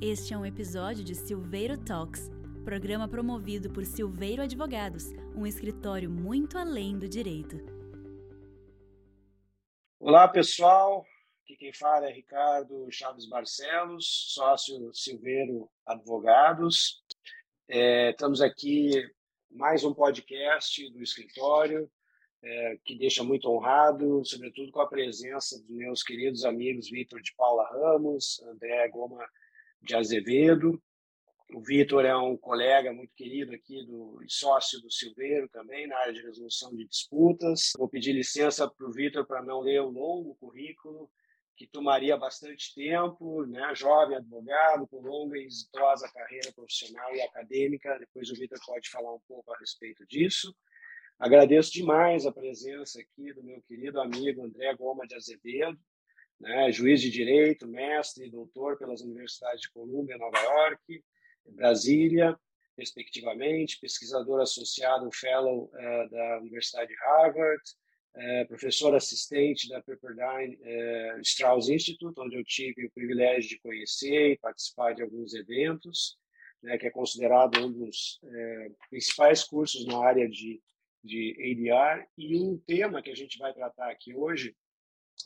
Este é um episódio de Silveiro Talks, programa promovido por Silveiro Advogados, um escritório muito além do direito. Olá, pessoal. Aqui quem fala é Ricardo Chaves Barcelos, sócio Silveiro Advogados. É, estamos aqui mais um podcast do escritório, é, que deixa muito honrado, sobretudo com a presença dos meus queridos amigos Vitor de Paula Ramos, André Goma de Azevedo. O Vitor é um colega muito querido aqui do sócio do Silveiro também na área de resolução de disputas. Vou pedir licença para o Vitor para não ler o longo currículo que tomaria bastante tempo, né? Jovem advogado com longa e exitosa carreira profissional e acadêmica. Depois o Vitor pode falar um pouco a respeito disso. Agradeço demais a presença aqui do meu querido amigo André Goma de Azevedo, né, juiz de direito, mestre e doutor pelas universidades de Colômbia, Nova York, Brasília, respectivamente, pesquisador associado, fellow uh, da Universidade de Harvard, uh, professor assistente da Pepperdine uh, Strauss Institute, onde eu tive o privilégio de conhecer e participar de alguns eventos, né, que é considerado um dos principais cursos na área de, de ADR, e um tema que a gente vai tratar aqui hoje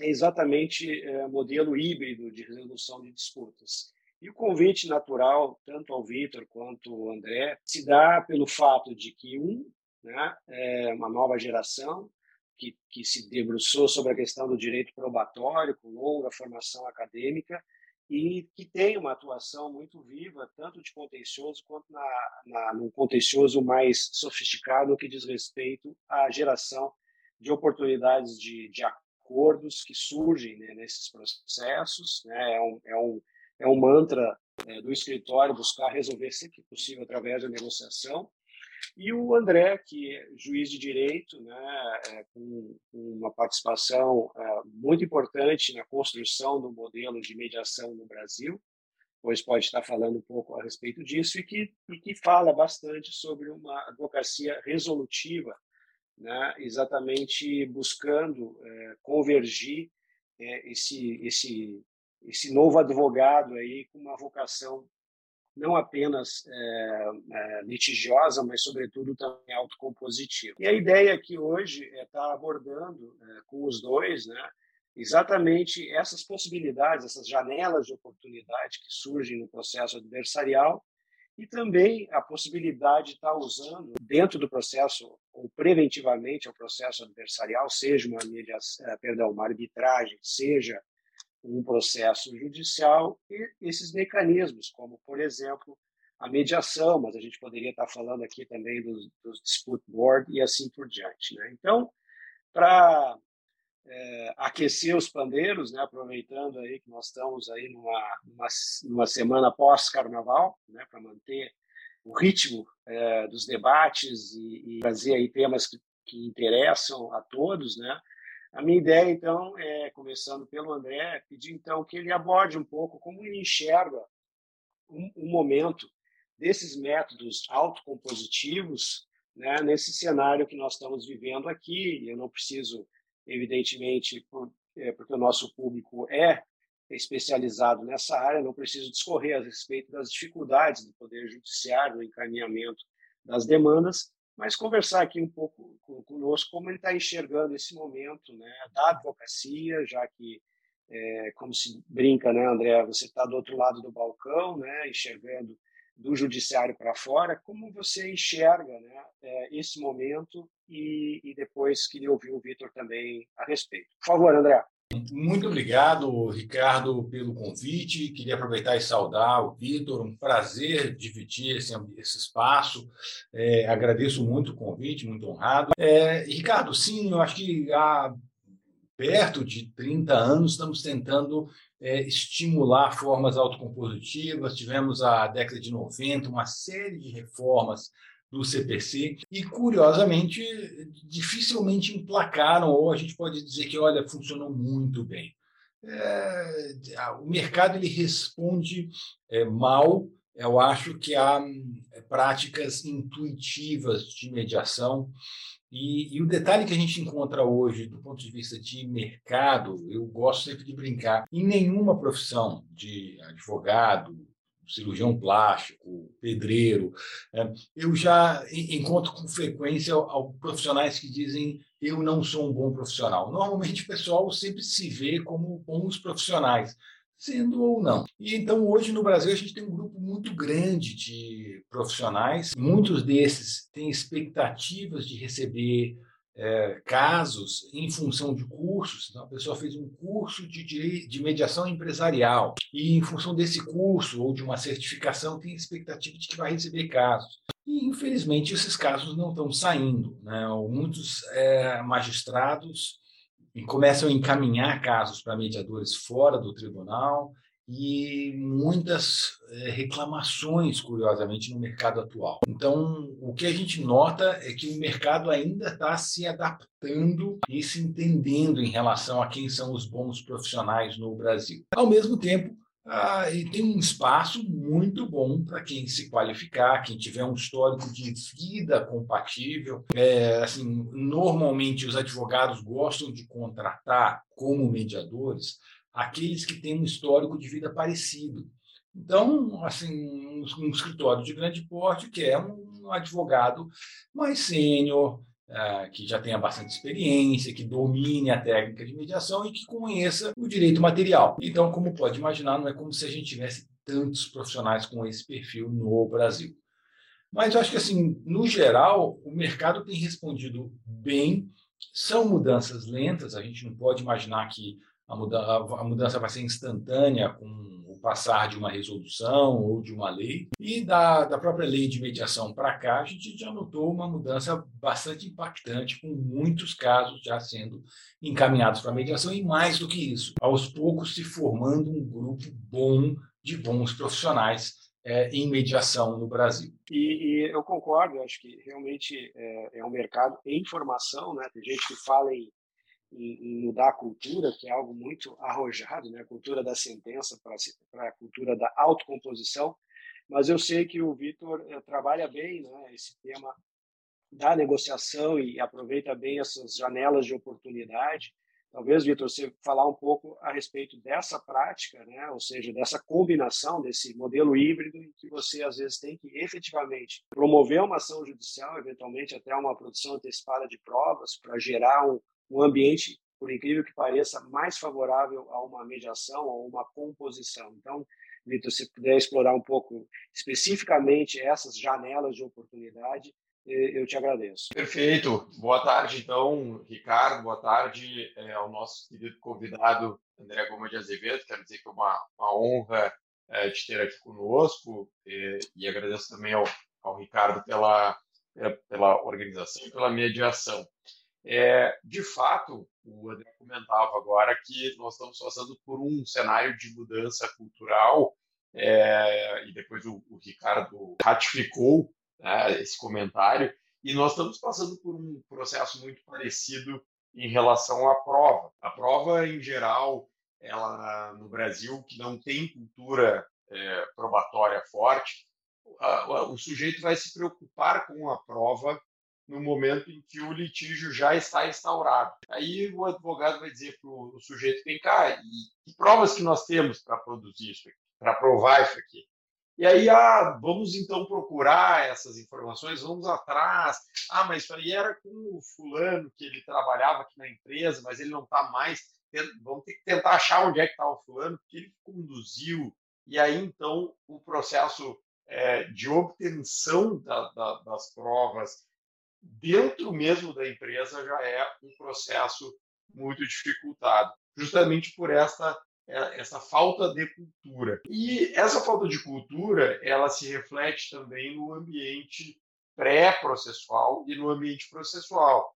é exatamente é, modelo híbrido de resolução de disputas. E o convite natural, tanto ao Vitor quanto ao André, se dá pelo fato de que, um, né, é uma nova geração que, que se debruçou sobre a questão do direito probatório, com longa formação acadêmica, e que tem uma atuação muito viva, tanto de contencioso quanto na, na, no contencioso mais sofisticado, que diz respeito à geração de oportunidades de, de acordos que surgem né, nesses processos. Né, é, um, é, um, é um mantra é, do escritório buscar resolver sempre que possível através da negociação. E o André, que é juiz de direito, né, é, com, uma participação é, muito importante na construção do modelo de mediação no Brasil, pois pode estar falando um pouco a respeito disso, e que, e que fala bastante sobre uma advocacia resolutiva né, exatamente buscando é, convergir é, esse, esse, esse novo advogado aí com uma vocação não apenas é, é, litigiosa, mas sobretudo também autocompositiva. E a ideia aqui hoje é estar abordando é, com os dois, né, exatamente essas possibilidades, essas janelas de oportunidade que surgem no processo adversarial e também a possibilidade de estar usando dentro do processo ou preventivamente ao processo adversarial, seja uma mediação, eh, perdão, uma arbitragem, seja um processo judicial, e esses mecanismos, como por exemplo a mediação, mas a gente poderia estar falando aqui também dos, dos dispute board e assim por diante. Né? Então, para é, aquecer os pandeiros, né, aproveitando aí que nós estamos aí numa, numa, numa semana pós-carnaval, né, para manter o ritmo é, dos debates e, e, trazer aí temas que, que interessam a todos, né? A minha ideia, então, é, começando pelo André, pedir, então, que ele aborde um pouco como ele enxerga um, um momento desses métodos autocompositivos né, nesse cenário que nós estamos vivendo aqui. Eu não preciso evidentemente, por, é, porque o nosso público é especializado nessa área, não preciso discorrer a respeito das dificuldades do Poder Judiciário no encaminhamento das demandas, mas conversar aqui um pouco conosco como ele está enxergando esse momento né, da advocacia, já que, é, como se brinca, né, André, você está do outro lado do balcão, né, enxergando do judiciário para fora, como você enxerga né, é, esse momento e, e depois queria ouvir o Vitor também a respeito. Por favor, André. Muito obrigado, Ricardo, pelo convite. Queria aproveitar e saudar o Vitor. Um prazer dividir esse, esse espaço. É, agradeço muito o convite, muito honrado. É, Ricardo, sim, eu acho que há perto de 30 anos estamos tentando é, estimular formas autocompositivas. Tivemos a década de 90 uma série de reformas do CPC e curiosamente dificilmente emplacaram ou a gente pode dizer que olha funcionou muito bem. É, o mercado ele responde é, mal. Eu acho que há é, práticas intuitivas de mediação e, e, o detalhe que a gente encontra hoje, do ponto de vista de mercado, eu gosto sempre de brincar, em nenhuma profissão de advogado, cirurgião plástico, pedreiro. É, eu já encontro com frequência profissionais que dizem eu não sou um bom profissional. Normalmente o pessoal sempre se vê como bons profissionais, sendo ou não. E então hoje no Brasil a gente tem um grupo muito grande de profissionais, muitos desses têm expectativas de receber é, casos em função de cursos. Então, a pessoa fez um curso de, de, de, mediação empresarial e, em função desse curso ou de uma certificação, tem expectativa de que vai receber casos. E, infelizmente, esses casos não estão saindo. Né? Muitos é, magistrados começam a encaminhar casos para mediadores fora do tribunal e muitas é, reclamações, curiosamente, no mercado atual. Então, o que a gente nota é que o mercado ainda está se adaptando e se entendendo em relação a quem são os bons profissionais no Brasil. Ao mesmo tempo, ah, e tem um espaço muito bom para quem se qualificar, quem tiver um histórico de vida compatível. É, assim, normalmente os advogados gostam de contratar como mediadores aqueles que têm um histórico de vida parecido. Então, assim, um, um escritório de grande porte que é um advogado mais sênior, uh, que já tenha bastante experiência, que domine a técnica de mediação e que conheça o direito material. Então, como pode imaginar, não é como se a gente tivesse tantos profissionais com esse perfil no Brasil. Mas eu acho que, assim, no geral, o mercado tem respondido bem. São mudanças lentas, a gente não pode imaginar que a mudança, a mudança vai ser instantânea com passar de uma resolução ou de uma lei. E da, da própria lei de mediação para cá, a gente já notou uma mudança bastante impactante, com muitos casos já sendo encaminhados para mediação, e mais do que isso, aos poucos se formando um grupo bom de bons profissionais é, em mediação no Brasil. E, e eu concordo, acho que realmente é, é, um mercado em formação, né? Tem gente que fala em em, em, mudar a cultura, que é algo muito arrojado, né? a cultura da sentença para a cultura da autocomposição. Mas eu sei que o Vitor eh, trabalha bem né? esse tema da negociação e aproveita bem essas janelas de oportunidade. Talvez, Vitor, você falar um pouco a respeito dessa prática, né? ou seja, dessa combinação, desse modelo híbrido em que você, às vezes, tem que efetivamente promover uma ação judicial, eventualmente até uma produção antecipada de provas, para gerar um, um ambiente, por incrível que pareça, mais favorável a uma mediação ou uma composição. Então, Vitor, se puder explorar um pouco especificamente essas janelas de oportunidade, eu te agradeço. Perfeito. Boa tarde, então, Ricardo. Boa tarde é, ao nosso querido convidado André Goma de Azevedo. Quero dizer que é uma, uma honra é, te ter aqui conosco e, e agradeço também ao, ao Ricardo pela, pela organização e pela mediação. É, de fato, o André comentava agora que nós estamos passando por um cenário de mudança cultural, é, e depois o, o Ricardo ratificou né, esse comentário, e nós estamos passando por um processo muito parecido em relação à prova. A prova, em geral, ela no Brasil, que não tem cultura é, probatória forte, a, a, o sujeito vai se preocupar com a prova no momento em que o litígio já está instaurado. Aí o advogado vai dizer para o sujeito: vem cá, e que provas que nós temos para produzir isso aqui, para provar isso aqui? E aí, ah, vamos então procurar essas informações, vamos atrás. Ah, mas isso aí era com o fulano que ele trabalhava aqui na empresa, mas ele não está mais. Vamos ter que tentar achar onde é que está o fulano, que ele conduziu. E aí, então, o processo é, de obtenção da, da, das provas dentro mesmo da empresa já é um processo muito dificultado, justamente por essa é, essa falta de cultura. E essa falta de cultura, ela se reflete também no ambiente pré-processual e no ambiente processual.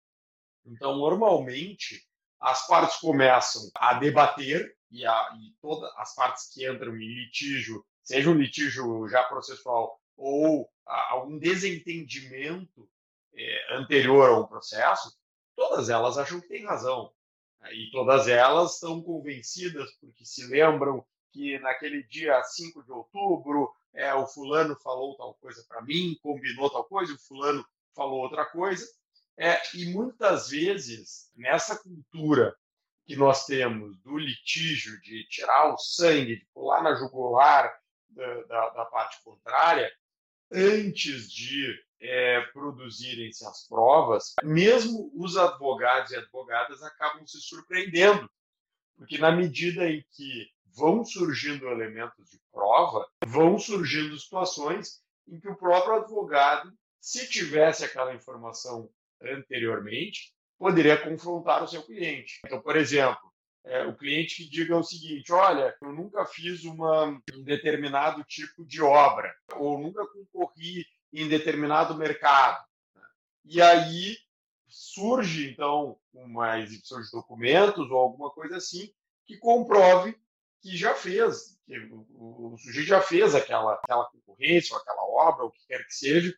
Então, normalmente, as partes começam a debater e, a, e todas as partes que entram em litígio, seja um litígio já processual ou algum desentendimento é, anterior a um processo, todas elas acham que têm razão. Né? E todas elas estão convencidas porque se lembram que naquele dia 5 de outubro é, o fulano falou tal coisa para mim, combinou tal coisa, o fulano falou outra coisa. É, e muitas vezes, nessa cultura que nós temos do litígio, de tirar o sangue, de pular na jugular, da, da, da parte contrária, antes de é, produzirem-se as provas, mesmo os advogados e advogadas acabam se surpreendendo, porque na medida em que vão surgindo elementos de prova, vão surgindo situações em que o próprio advogado, se tivesse aquela informação anteriormente, poderia confrontar o seu cliente. Então, por exemplo, é, o cliente que diga o seguinte: olha, eu nunca fiz uma, um determinado tipo de obra, ou nunca concorri em determinado mercado. Né? E aí surge, então, uma exibição de documentos ou alguma coisa assim que comprove que já fez, que o, sujeito já fez aquela, aquela concorrência ou aquela obra, ou o que quer que seja.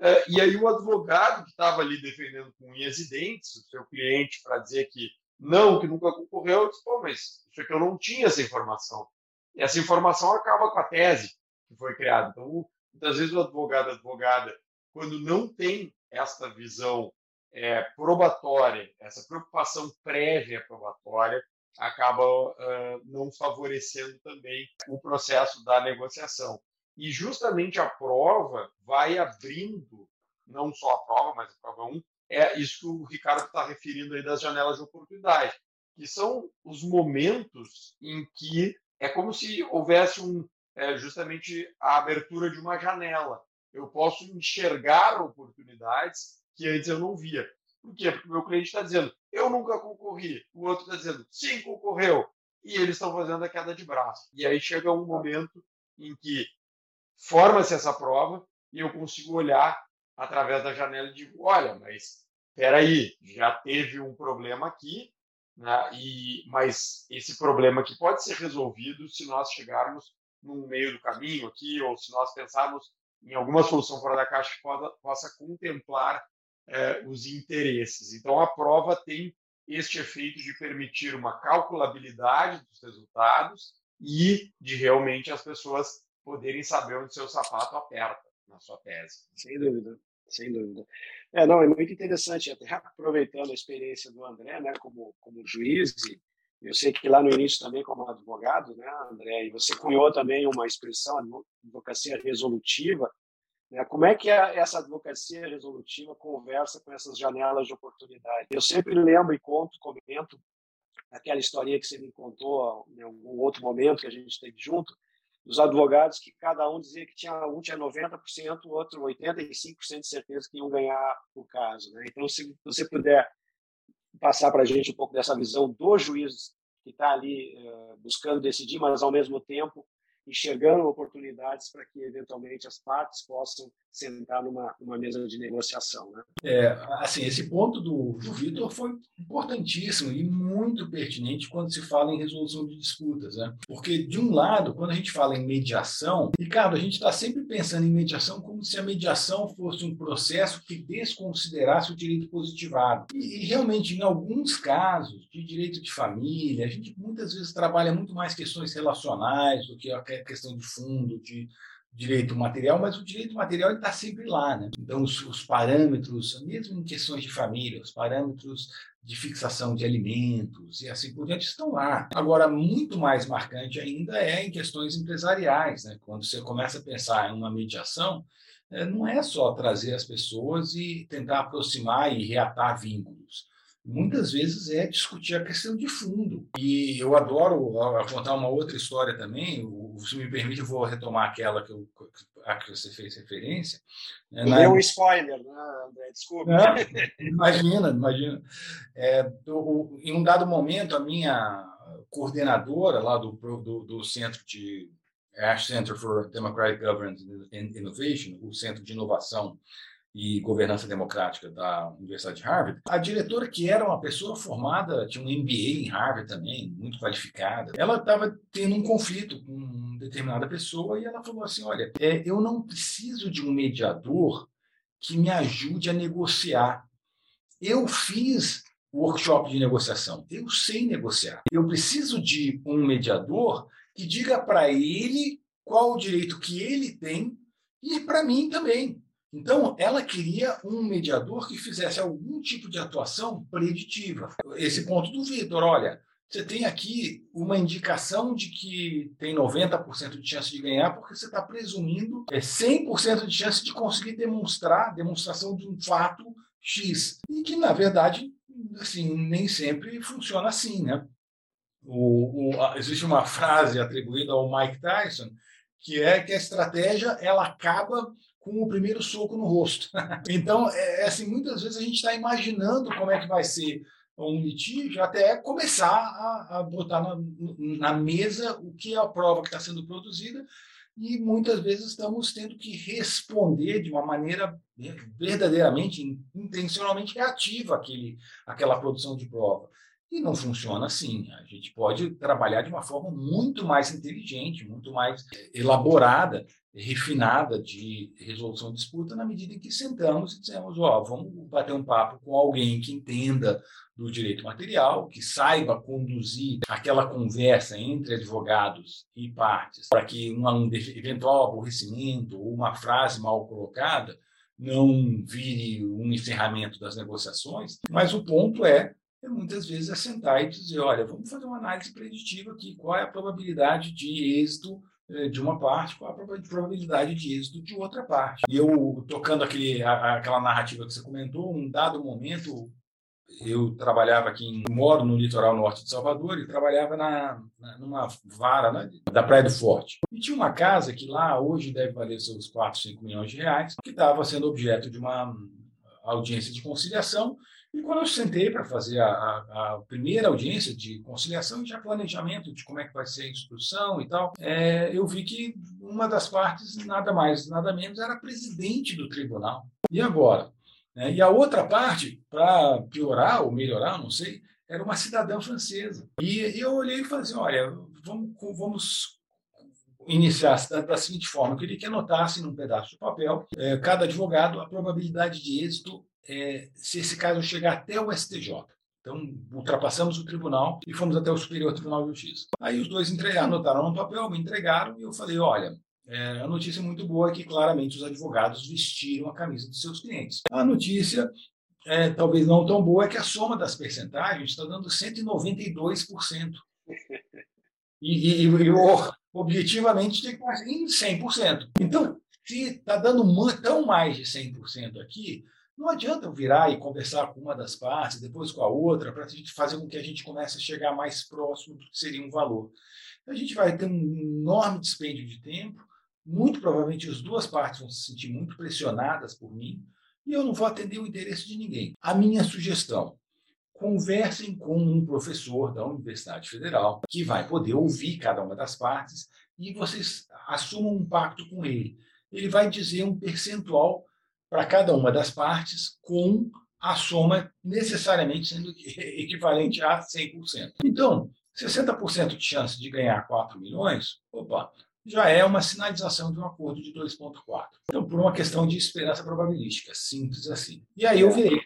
É, e aí o advogado que estava ali defendendo com unhas e dentes o seu cliente para dizer que não, que nunca concorreu, eu disse, pô, mas isso aqui eu não tinha essa informação. E essa informação acaba com a tese que foi criada. Então, muitas vezes o advogado, a advogada, quando não tem esta visão é, probatória, essa preocupação prévia probatória, acaba uh, não favorecendo também o processo da negociação. E justamente a prova vai abrindo, não só a prova, mas a prova 1, é isso que o Ricardo está referindo aí das janelas de oportunidade, que são os momentos em que é como se houvesse um, é, justamente a abertura de uma janela. Eu posso enxergar oportunidades que antes eu não via. Por quê? Porque o meu cliente está dizendo, eu nunca concorri. O outro está dizendo, sim, concorreu. E eles estão fazendo a queda de braço. E aí chega um momento em que forma-se essa prova e eu consigo olhar através da janela e digo, olha, mas espera aí, já teve um problema aqui, né? e, mas esse problema aqui pode ser resolvido se nós chegarmos no meio do caminho aqui, ou se nós pensarmos em alguma solução fora da caixa que possa, contemplar eh, os interesses. Então, a prova tem este efeito de permitir uma calculabilidade dos resultados e de realmente as pessoas poderem saber onde seu sapato aperta na sua tese. Sem dúvida, sem dúvida. É, não, é muito interessante, até aproveitando a experiência do André, né, como, como juiz, e eu sei que lá no início também como advogado, né, André, e você cunhou também uma expressão, advocacia resolutiva, né, como é que a, essa advocacia resolutiva conversa com essas janelas de oportunidade? Eu sempre lembro e conto, comento aquela historinha que você me contou em algum outro momento que a gente esteve junto, dos advogados que cada um dizia que tinha um tinha 90%, o outro 85% de certeza que iam ganhar o caso. Né? Então, se você puder passar para a gente um pouco dessa visão do juiz que está ali uh, buscando decidir, mas ao mesmo tempo enxergando oportunidades para que eventualmente as partes possam sentar numa, numa mesa de negociação. Né? É, assim, esse ponto do, do Vitor foi importantíssimo e muito pertinente quando se fala em resolução de disputas. Né? Porque, de um lado, quando a gente fala em mediação, Ricardo, a gente está sempre pensando em mediação como se a mediação fosse um processo que desconsiderasse o direito positivado. E, e realmente, em alguns casos de direito de família, a gente muitas vezes trabalha muito mais questões relacionais do que a questão de fundo, de direito material, mas o direito material está sempre lá. Né? Então, os, os, parâmetros, mesmo em questões de família, os parâmetros de fixação de alimentos e assim por diante estão lá. Agora, muito mais marcante ainda é em questões empresariais. Né? Quando você começa a pensar em uma mediação, é, não é só trazer as pessoas e tentar aproximar e reatar vínculos muitas vezes é discutir a questão de fundo. E eu adoro contar uma outra história também, se me permite, eu vou retomar aquela que, eu, a que você fez referência. Né, na... Deu um spoiler, né, André? Desculpa. É, imagina, imagina. É, do, em um dado momento, a minha coordenadora lá do, do, do centro de Ash Center for Democratic Governance and Innovation, o Centro de Inovação e Governança Democrática da Universidade de Harvard, a diretora, que era uma pessoa formada, tinha um MBA em Harvard também, muito qualificada, ela estava tendo um conflito com determinada pessoa e ela falou assim: Olha, é, eu não preciso de um mediador que me ajude a negociar. Eu fiz workshop de negociação, eu sei negociar. Eu preciso de um mediador que diga para ele qual o direito que ele tem e para mim também. Então, ela queria um mediador que fizesse algum tipo de atuação preditiva. Esse ponto do Vitor, olha, você tem aqui uma indicação de que tem 90% de chance de ganhar, porque você está presumindo é 100% de chance de conseguir demonstrar, demonstração de um fato X. E que, na verdade, assim, nem sempre funciona assim, né? O, o, existe uma frase atribuída ao Mike Tyson que é que a estratégia ela acaba com o primeiro soco no rosto. então, é, é, assim, muitas vezes a gente está imaginando como é que vai ser um litígio até começar a, a botar na, na, mesa o que é a prova que está sendo produzida e muitas vezes estamos tendo que responder de uma maneira verdadeiramente, intencionalmente reativa àquele, àquela produção de prova. E não funciona assim. A gente pode trabalhar de uma forma muito mais inteligente, muito mais elaborada, refinada de resolução de disputa, na medida em que sentamos e dizemos: ó, vamos bater um papo com alguém que entenda do direito material, que saiba conduzir aquela conversa entre advogados e partes, para que um eventual aborrecimento ou uma frase mal colocada não vire um encerramento das negociações. Mas o ponto é é muitas vezes é sentar e dizer, olha, vamos fazer uma análise preditiva aqui, qual é a probabilidade de êxito eh, de uma parte, qual é a probabilidade de êxito de outra parte. E eu, tocando aquele, aquela narrativa que você comentou, um dado momento, eu trabalhava aqui, em, moro no litoral norte de Salvador e trabalhava na, na numa vara né, da Praia do Forte. E tinha uma casa que lá hoje deve valer seus 4, 5 milhões de reais, que estava sendo objeto de uma audiência de conciliação e quando eu sentei para fazer a, a, a, primeira audiência de conciliação e já planejamento de como é que vai ser a instrução e tal, é, eu vi que uma das partes, nada mais, nada menos, era presidente do tribunal. E agora? É, e a outra parte, para piorar ou melhorar, não sei, era uma cidadã francesa. E, eu olhei e falei assim: olha, vamos, vamos iniciar da, seguinte forma: eu queria que anotasse num pedaço de papel, é, cada advogado, a probabilidade de êxito é, se esse caso chegar até o STJ. Então, ultrapassamos o tribunal e fomos até o Superior Tribunal de Justiça. Aí os dois entregaram, anotaram no papel, me entregaram e eu falei: olha, é, a notícia é muito boa é que claramente os advogados vestiram a camisa dos seus clientes. A notícia, é, talvez não tão boa, é que a soma das percentagens está dando 192%. E, e, e objetivamente tem que estar em 100%. Então, se está dando tão mais de 100% aqui, não adianta eu virar e conversar com uma das partes, depois com a outra, para a gente fazer com que a gente comece a chegar mais próximo do que seria um valor. A gente vai ter um enorme dispêndio de tempo, muito provavelmente as duas partes vão se sentir muito pressionadas por mim, e eu não vou atender o interesse de ninguém. A minha sugestão: conversem com um professor da Universidade Federal, que vai poder ouvir cada uma das partes, e vocês assumam um pacto com ele. Ele vai dizer um percentual para cada uma das partes, com a soma necessariamente sendo equivalente a 100%. Então, 60% de chance de ganhar 4 milhões, opa, já é uma sinalização de um acordo de 2,4. Então, por uma questão de esperança probabilística, simples assim. E aí eu virei,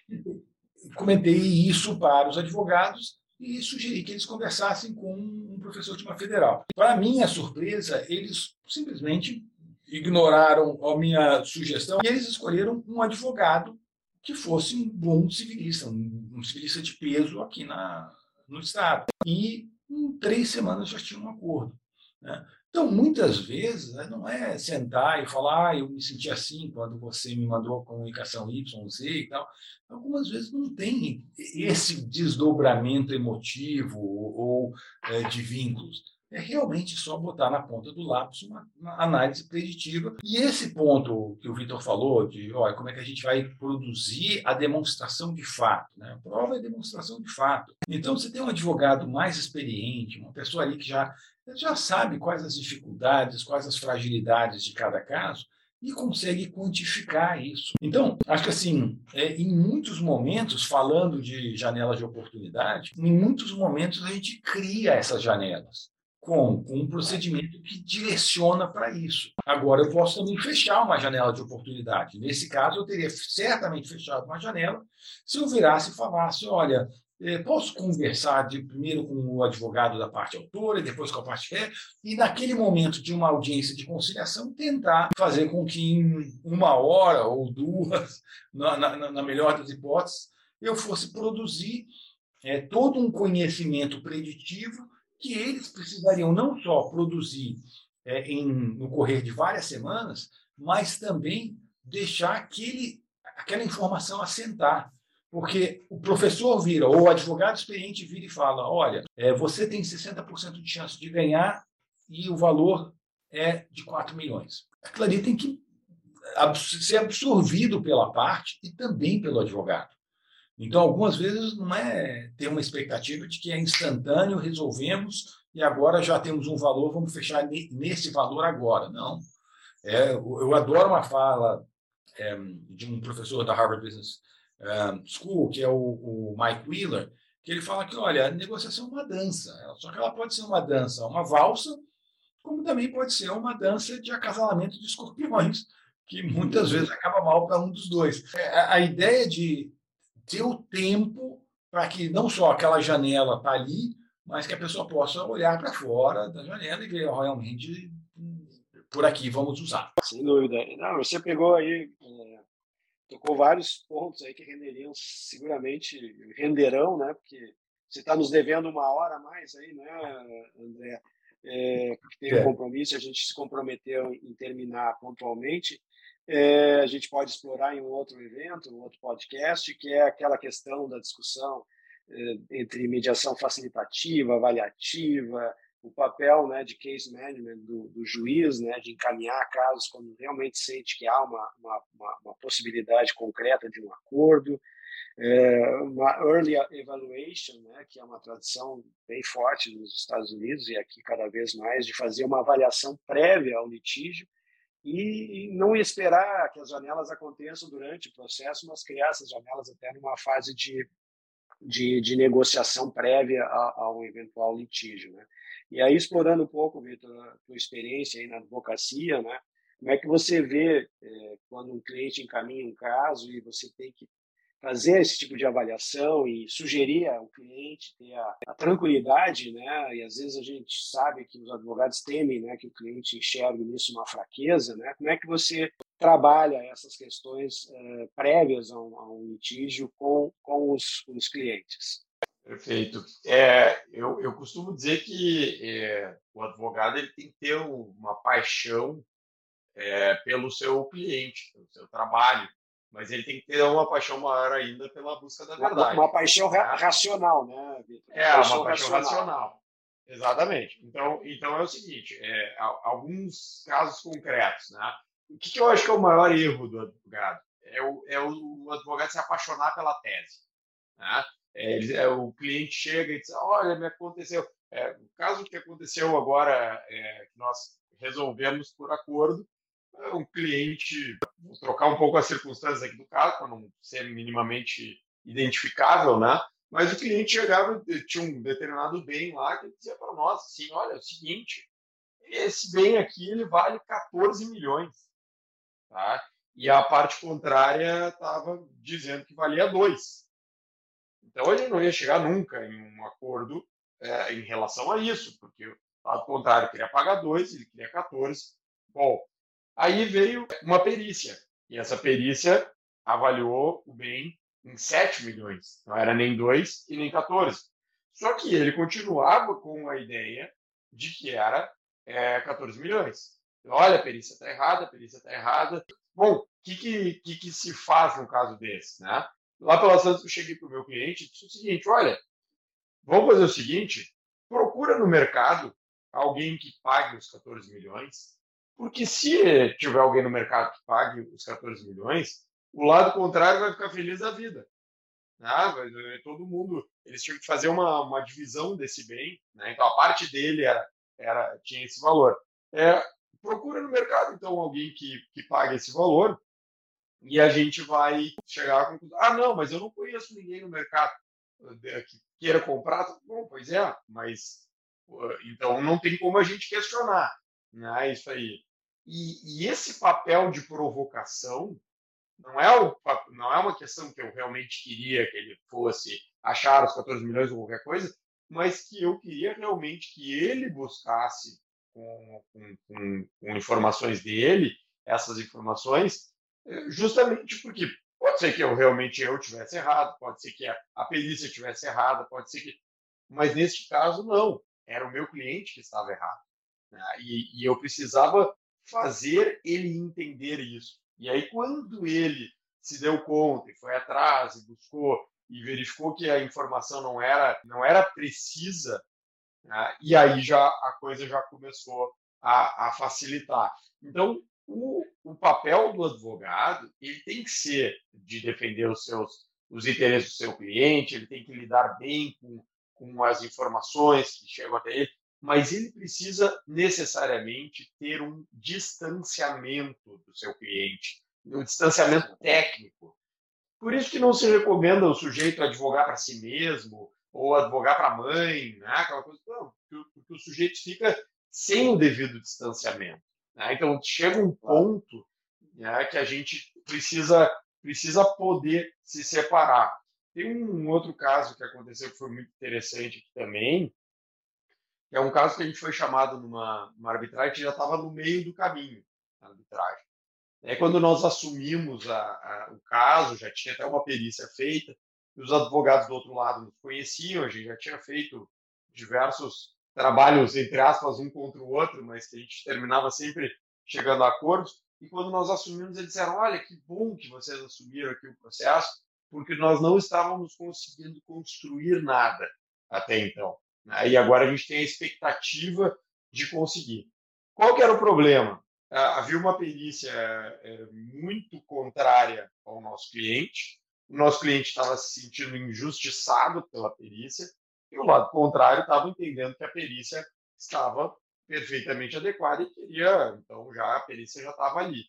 comentei isso para os advogados e sugeri que eles conversassem com um professor de uma federal. Para minha surpresa, eles simplesmente ignoraram a minha sugestão e eles escolheram um advogado que fosse um bom civilista, um, civilista de peso aqui na, no Estado. E em três semanas já tinha um acordo. Né? Então, muitas vezes, né, não é sentar e falar, ah, eu me senti assim quando você me mandou a comunicação Y, Z e tal. Algumas vezes não tem esse desdobramento emotivo ou, ou é, de vínculos é realmente só botar na ponta do lápis uma, uma análise preditiva. E esse ponto que o Vitor falou, de olha, como é que a gente vai produzir a demonstração de fato. Né? A prova é demonstração de fato. Então, você tem um advogado mais experiente, uma pessoa ali que já, já sabe quais as dificuldades, quais as fragilidades de cada caso, e consegue quantificar isso. Então, acho que assim, é, em muitos momentos, falando de janelas de oportunidade, em muitos momentos a gente cria essas janelas com, um procedimento que direciona para isso. Agora, eu posso também fechar uma janela de oportunidade. Nesse caso, eu teria certamente fechado uma janela se eu virasse e falasse: olha, eh, posso conversar de, primeiro com o advogado da parte autora depois com a parte ré, e naquele momento de uma audiência de conciliação, tentar fazer com que em uma hora ou duas, na, na, na melhor das hipóteses, eu fosse produzir é, todo um conhecimento preditivo que eles precisariam não só produzir é, em, no correr de várias semanas, mas também deixar aquele, aquela informação assentar. Porque o professor vira, ou o advogado experiente vira e fala: olha, é, você tem 60% de chance de ganhar e o valor é de 4 milhões. Aquilo ali tem que ser absorvido pela parte e também pelo advogado. Então, algumas vezes não é ter uma expectativa de que é instantâneo, resolvemos e agora já temos um valor, vamos fechar nesse valor agora. Não. É, eu adoro uma fala é, de um professor da Harvard Business é, School, que é o, o, Mike Wheeler, que ele fala que, olha, a negociação é uma dança, só que ela pode ser uma dança, uma valsa, como também pode ser uma dança de acasalamento de escorpiões, que muitas vezes acaba mal para um dos dois. É, a, a ideia de ter o tempo para que não só aquela janela está ali, mas que a pessoa possa olhar para fora da janela e ver realmente por aqui vamos usar. Sem dúvida. Não, você pegou aí, é, tocou vários pontos aí que renderiam seguramente, renderão, né? Porque você está nos devendo uma hora a mais aí, né, André? É, porque tem um é. compromisso, a gente se comprometeu em terminar pontualmente é, a gente pode explorar em um outro evento, um outro podcast, que é aquela questão da discussão é, entre mediação facilitativa, avaliativa, o papel né, de case management do, do, juiz, né, de encaminhar casos quando realmente sente que há uma, uma, uma, uma possibilidade concreta de um acordo, é, uma early evaluation, né, que é uma tradição bem forte nos Estados Unidos e aqui cada vez mais, de fazer uma avaliação prévia ao litígio, e não esperar que as janelas aconteçam durante o processo, mas criar essas janelas até numa fase de, de, de negociação prévia a, um eventual litígio. Né? E aí, explorando um pouco, Vitor, a tua experiência aí na advocacia, né? como é que você vê é, quando um cliente encaminha um caso e você tem que fazer esse tipo de avaliação e sugerir ao cliente ter a, a, tranquilidade, né? E às vezes a gente sabe que os advogados temem, né, que o cliente enxergue nisso uma fraqueza, né? Como é que você trabalha essas questões uh, prévias a um, a um, litígio com, com os, os clientes? Perfeito. É, eu, eu costumo dizer que é, o advogado ele tem que ter uma paixão é, pelo seu cliente, pelo seu trabalho mas ele tem que ter uma paixão maior ainda pela busca da verdade. Uma, uma paixão né? racional, né, Vitor? É, uma paixão, uma paixão racional. racional. Exatamente. Então, então é o seguinte: é, alguns casos concretos. Né? O que, que, eu acho que é o maior erro do advogado? É o, é o advogado se apaixonar pela tese. Né? É, ele, é, o cliente chega e diz: Olha, me aconteceu. É, o caso que aconteceu agora, é, que nós resolvemos por acordo, um cliente, vou trocar um pouco as circunstâncias aqui do caso, para não ser minimamente identificável, né? Mas o cliente chegava, tinha um determinado bem lá que dizia para nós assim, olha, é o seguinte, esse bem aqui ele vale 14 milhões, tá? E a parte contrária estava dizendo que valia 2. Então ele não ia chegar nunca em um acordo é, em relação a isso, porque o lado contrário queria pagar 2, ele queria 14. Bom, Aí veio uma perícia, e essa perícia avaliou o bem em 7 milhões, não era nem 2 e nem 14. Só que ele continuava com a ideia de que era é, 14 milhões. Olha, a perícia está errada, a perícia está errada. Bom, o que, que, que, se faz no caso desse? Né? Lá pela Santos, eu cheguei para o meu cliente e disse o seguinte: olha, vamos fazer o seguinte, procura no mercado alguém que pague os 14 milhões porque se tiver alguém no mercado que pague os 14 milhões, o lado contrário vai ficar feliz da vida. Ah, todo mundo, eles tinham que fazer uma, uma divisão desse bem, né? então a parte dele era, era tinha esse valor. É, procura no mercado, então, alguém que, que pague esse valor e a gente vai chegar à conclusão, ah, não, mas eu não conheço ninguém no mercado que queira comprar. Bom, pois é, mas então não tem como a gente questionar. Né? Isso aí. E, e, esse papel de provocação não é, o, não é uma questão que eu realmente queria que ele fosse achar os 14 milhões ou qualquer coisa, mas que eu queria realmente que ele buscasse com, com, com, com informações dele, essas informações, eh, justamente porque Pode ser que eu realmente eu tivesse errado, pode ser que a, a perícia tivesse errada, pode ser que. Mas neste caso, não. Era o meu cliente que estava errado. Né? E, e eu precisava fazer ele entender isso. E aí, quando ele se deu conta e foi atrás e buscou e verificou que a informação não era não era precisa, né? e aí já a coisa já começou a, a facilitar. Então, o, o papel do advogado ele tem que ser de defender os seus os interesses do seu cliente, ele tem que lidar bem com, com as informações que chegam até ele, mas ele precisa necessariamente ter um distanciamento do seu cliente, um distanciamento técnico. Por isso que não se recomenda o sujeito advogar para si mesmo ou advogar para a mãe, né? aquela coisa. Não, porque o sujeito fica sem o devido distanciamento. Né? Então, chega um ponto né, que a gente precisa, precisa poder se separar. Tem um outro caso que aconteceu que foi muito interessante aqui também, que é um caso que a gente foi chamado numa, numa arbitragem que já estava no meio do caminho, na arbitragem. É quando nós assumimos a, a, o caso, já tinha até uma perícia feita, e os advogados do outro lado nos conheciam, a gente já tinha feito diversos trabalhos, entre aspas, um contra o outro, mas que a gente terminava sempre chegando a acordos. E quando nós assumimos, eles disseram: Olha, que bom que vocês assumiram aqui o processo, porque nós não estávamos conseguindo construir nada até então. Né? E agora a gente tem a expectativa de conseguir. Qual que era o problema? Ah, havia uma perícia eh, muito contrária ao nosso cliente. O nosso cliente estava se sentindo injustiçado pela perícia e o lado contrário estava entendendo que a perícia estava perfeitamente adequada e queria, então já a perícia já estava ali.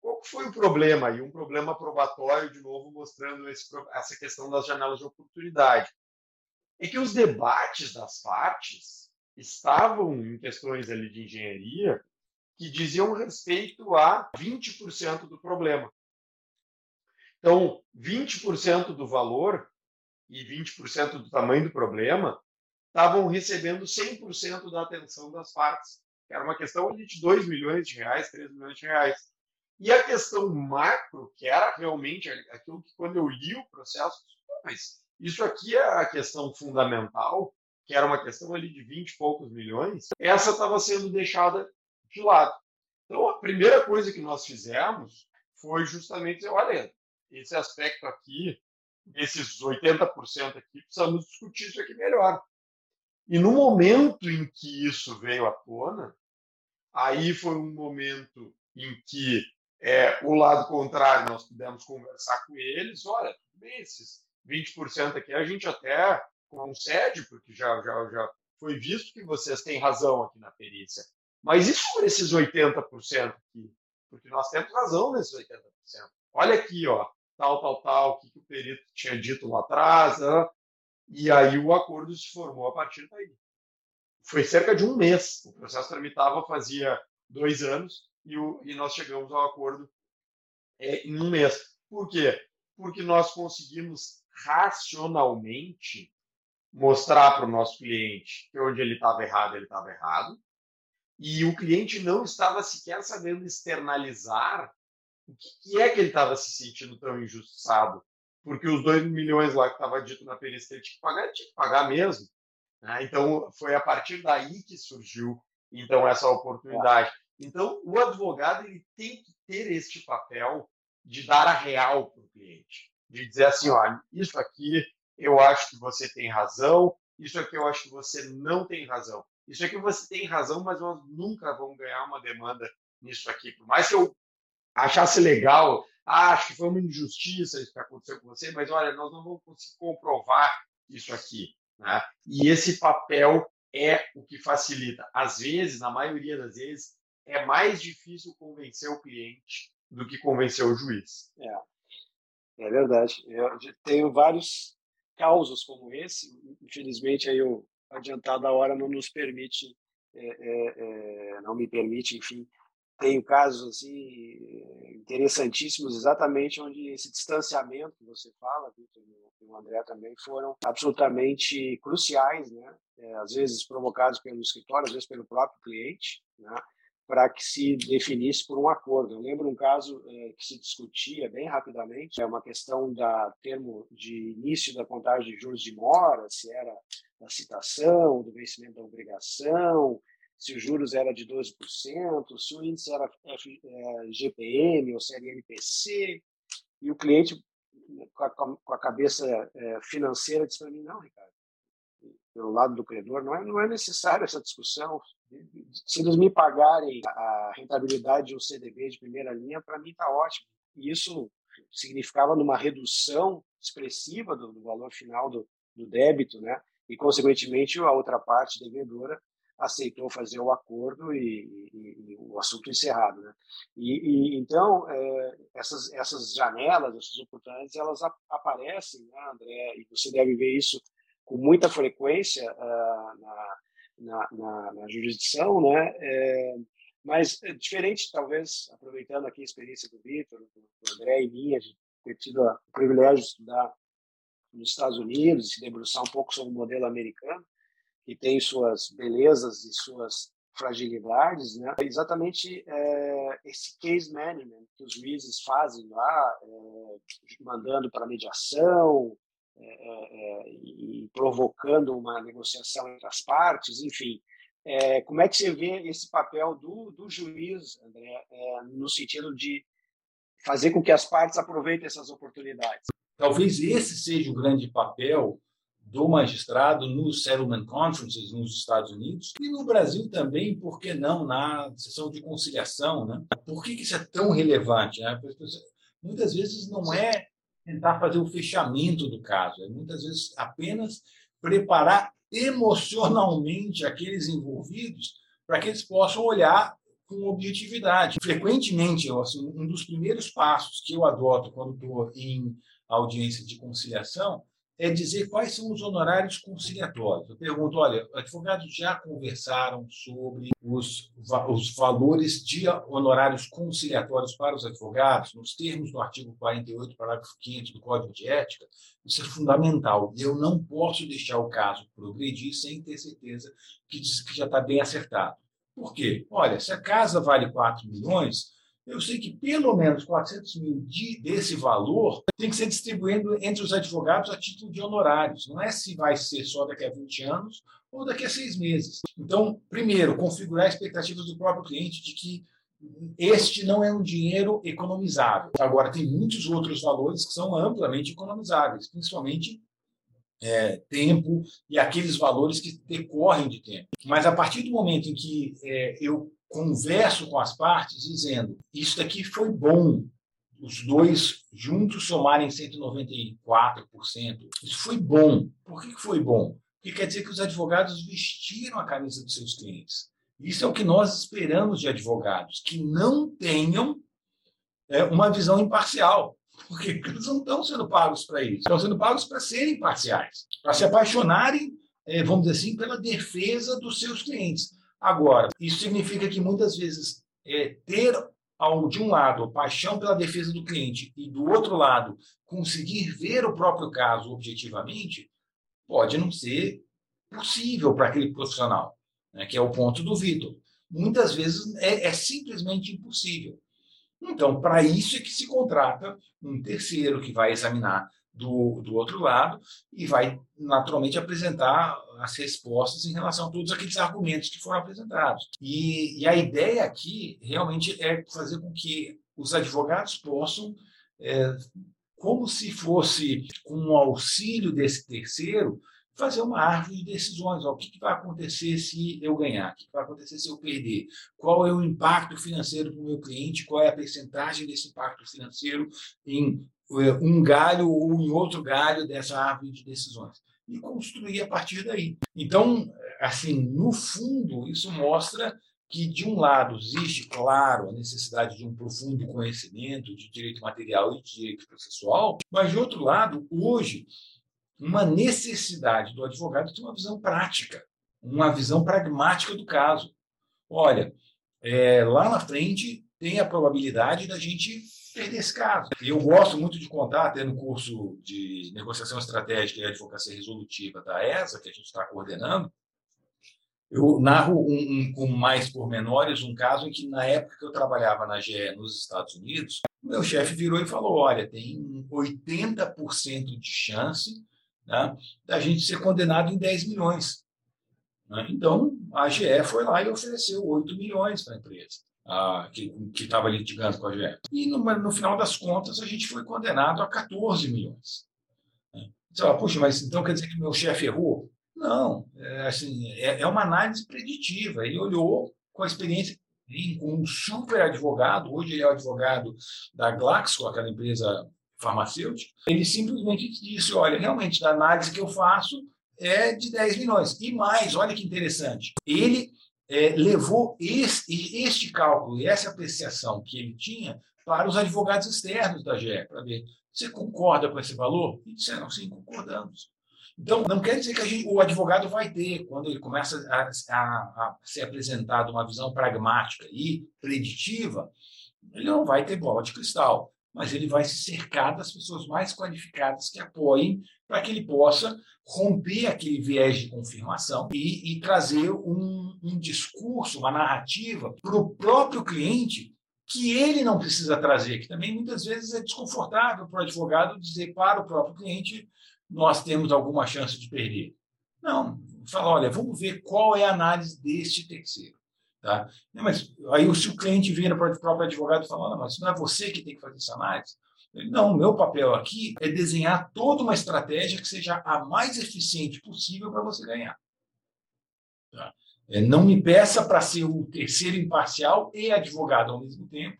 Qual foi o problema? E um problema probatório, de novo, mostrando esse, essa questão das janelas de oportunidade. É que os debates das partes estavam em questões ali de engenharia que diziam respeito a 20% do problema. Então, 20% do valor e 20% do tamanho do problema estavam recebendo 100% da atenção das partes. Era uma questão de 2 milhões de reais, 3 milhões de reais. E a questão macro, que era realmente aquilo que quando eu li o processo, mas isso aqui é a questão fundamental, que era uma questão ali de 20 e poucos milhões, essa estava sendo deixada de lado. Então, a primeira coisa que nós fizemos foi justamente dizer, olha, esse aspecto aqui desses 80% aqui, precisamos discutir isso aqui melhor. E no momento em que isso veio à tona, aí foi um momento em que é, o lado contrário nós pudemos conversar com eles, olha, tudo bem, esses 20% aqui a gente até concede, porque já, já, já foi visto que vocês têm razão aqui na perícia. Mas e sobre esses 80% aqui? Porque nós temos razão nesses 80%. Olha aqui, ó, tal, tal, tal, o que, que o perito tinha dito lá atrás, né? e aí o acordo se formou a partir daí. Foi cerca de um mês, o processo tramitava fazia dois anos, e, o, e nós chegamos ao acordo é, em um mês. Por quê? Porque nós conseguimos racionalmente mostrar para o nosso cliente que onde ele estava errado, ele estava errado, e o cliente não estava sequer sabendo externalizar o que, que é que ele estava se sentindo tão injustiçado? Porque os dois milhões lá que estava dito na perícia ele tinha que pagar, tinha que pagar mesmo. Né? Então, foi a partir daí que surgiu então essa oportunidade. Então, o advogado ele tem que ter este papel de dar a real para o cliente, de dizer assim, olha, isso aqui eu acho que você tem razão, isso aqui eu acho que você não tem razão. Isso aqui você tem razão, mas nós nunca vamos ganhar uma demanda nisso aqui. Por mais que eu achasse legal, ah, acho que foi uma injustiça isso que aconteceu com você, mas olha, nós não vamos conseguir comprovar isso aqui. Né? E esse papel é o que facilita. Às vezes, na maioria das vezes, é mais difícil convencer o cliente do que convencer o juiz. É, é verdade. Eu tenho vários causos como esse. Infelizmente, aí o adiantado da hora não nos permite, é, é, é não me permite, enfim, tenho casos assim interessantíssimos exatamente onde esse distanciamento que você fala, Victor, e o André também foram absolutamente cruciais, né? É, às vezes provocados pelo escritório, às vezes pelo próprio cliente, né? Para que se definisse por um acordo. Eu lembro um caso é, que se discutia bem rapidamente, é uma questão da termo de início da contagem de juros de mora, se era da citação, do vencimento da obrigação, se os juros era de 12%, se o índice era GPM ou se era e o cliente com a, com a cabeça é, financeira disse para mim, não, Ricardo, pelo lado do credor, não é, não é essa discussão. Se eles me pagarem a rentabilidade de um CDB de primeira linha, para mim está ótimo. E isso significava numa redução expressiva do, do valor final do, do, débito, né? E, consequentemente, a outra parte devedora aceitou fazer o acordo e, e, e o assunto encerrado, né? E, e então é, essas essas janelas, essas oportunidades, elas aparecem, né, André? E você deve ver isso com muita frequência uh, na, na, na, na, jurisdição, né? É, mas é diferente, talvez, aproveitando aqui a experiência do Vitor, do André e minha, de ter tido o privilégio de estudar nos Estados Unidos se debruçar um pouco sobre o modelo americano, que tem suas belezas e suas fragilidades, né? Exatamente é, esse case management que os juízes fazem lá, é, mandando para mediação, e provocando uma negociação entre as partes, enfim. É, como é que você vê esse papel do, do juiz, André, é, no sentido de fazer com que as partes aproveitem essas oportunidades? Talvez esse seja o grande papel do magistrado nos settlement conferences nos Estados Unidos e no Brasil também, por que não na sessão de conciliação, né? Por que isso é tão relevante? Né? Muitas vezes não é tentar fazer o fechamento do caso, é muitas vezes apenas preparar emocionalmente aqueles envolvidos para que eles possam olhar com objetividade. Frequentemente, assim, um dos primeiros passos que eu adoto quando estou em audiência de conciliação é dizer quais são os honorários conciliatórios. Eu pergunto, olha, advogados já conversaram sobre os, os valores de honorários conciliatórios para os advogados, nos termos do artigo 48, parágrafo 5 do Código de Ética? Isso é fundamental. Eu não posso deixar o caso progredir sem ter certeza que, que já está bem acertado. Por quê? Olha, se a casa vale 4 milhões, eu sei que pelo menos 400 mil de, desse valor tem que ser distribuído entre os advogados a título de honorários. Não é se vai ser só daqui a 20 anos ou daqui a seis meses. Então, primeiro, configurar expectativas do próprio cliente de que este não é um dinheiro economizável. Agora, tem muitos outros valores que são amplamente economizáveis, principalmente é, tempo e aqueles valores que decorrem de tempo. Mas a partir do momento em que é, eu converso com as partes dizendo: isso daqui foi bom, os dois juntos somarem 194%. Isso foi bom. Por que foi bom? Porque quer dizer que os advogados vestiram a camisa dos seus clientes. Isso é o que nós esperamos de advogados, que não tenham é, uma visão imparcial. Porque eles não estão sendo pagos para isso. Estão sendo pagos para serem imparciais, para se apaixonarem, é, vamos dizer assim, pela defesa dos seus clientes. Agora, isso significa que muitas vezes é, ter ao, de um lado paixão pela defesa do cliente e do outro lado conseguir ver o próprio caso objetivamente pode não ser possível para aquele profissional, né, que é o ponto do Vitor. Muitas vezes é, é simplesmente impossível. Então, para isso é que se contrata um terceiro que vai examinar do, do outro lado e vai naturalmente apresentar as respostas em relação a todos aqueles argumentos que foram apresentados. E, e a ideia aqui realmente é fazer com que os advogados possam, é, como se fosse com o auxílio desse terceiro, fazer uma árvore de decisões. Ó, o que, que, vai acontecer se eu ganhar? O que, que, vai acontecer se eu perder? Qual é o impacto financeiro para o meu cliente? Qual é a percentagem desse impacto financeiro em um galho ou em outro galho dessa árvore de decisões? E construir a partir daí. Então, assim, no fundo, isso mostra que, de um lado, existe, claro, a necessidade de um profundo conhecimento de direito material e de direito processual, mas, de outro lado, hoje, uma necessidade do advogado ter uma visão prática, uma visão pragmática do caso. Olha, é, lá na frente tem a probabilidade da gente perder esse caso. Eu gosto muito de contar, até no curso de negociação estratégica e advocacia resolutiva da ESA, que a gente está coordenando, Eu narro um, um, com mais pormenores um caso em que, na época que eu trabalhava na GE nos Estados Unidos, meu chefe virou e falou: olha, tem 80% de chance né, da gente ser condenado em 10 milhões. Né? Então, a GE foi lá e ofereceu 8 milhões para a empresa. Ah, que estava litigando com a GE. E no, no, final das contas, a gente foi condenado a 14 milhões. Né? Você fala, puxa, mas então quer dizer que meu chefe errou? Não, é, assim, é, é uma análise preditiva. Ele olhou com a experiência com um super advogado, hoje ele é o advogado da Glaxo, aquela empresa farmacêutica, ele simplesmente disse, olha, realmente, da análise que eu faço é de 10 milhões. E mais, olha que interessante, ele é, levou esse, este cálculo e essa apreciação que ele tinha para os advogados externos da GE, para ver, você concorda com esse valor? E disseram, sim, concordamos. Então, não quer dizer que gente, o advogado vai ter, quando ele começa a, a, a, ser apresentado uma visão pragmática e preditiva, ele não vai ter bola de cristal, mas ele vai se cercar das pessoas mais qualificadas que apoiem para que ele possa romper aquele viés de confirmação e, e trazer um, um discurso, uma narrativa para o próprio cliente que ele não precisa trazer, que também muitas vezes é desconfortável para o advogado dizer para o próprio cliente nós temos alguma chance de perder. Não, fala, olha, vamos ver qual é a análise deste terceiro. Tá? Mas aí se o cliente vira para o próprio advogado e fala, mas não é você que tem que fazer essa análise. Não, o meu papel aqui é desenhar toda uma estratégia que seja a mais eficiente possível para você ganhar. Tá? É, não me peça para ser o terceiro imparcial e advogado ao mesmo tempo,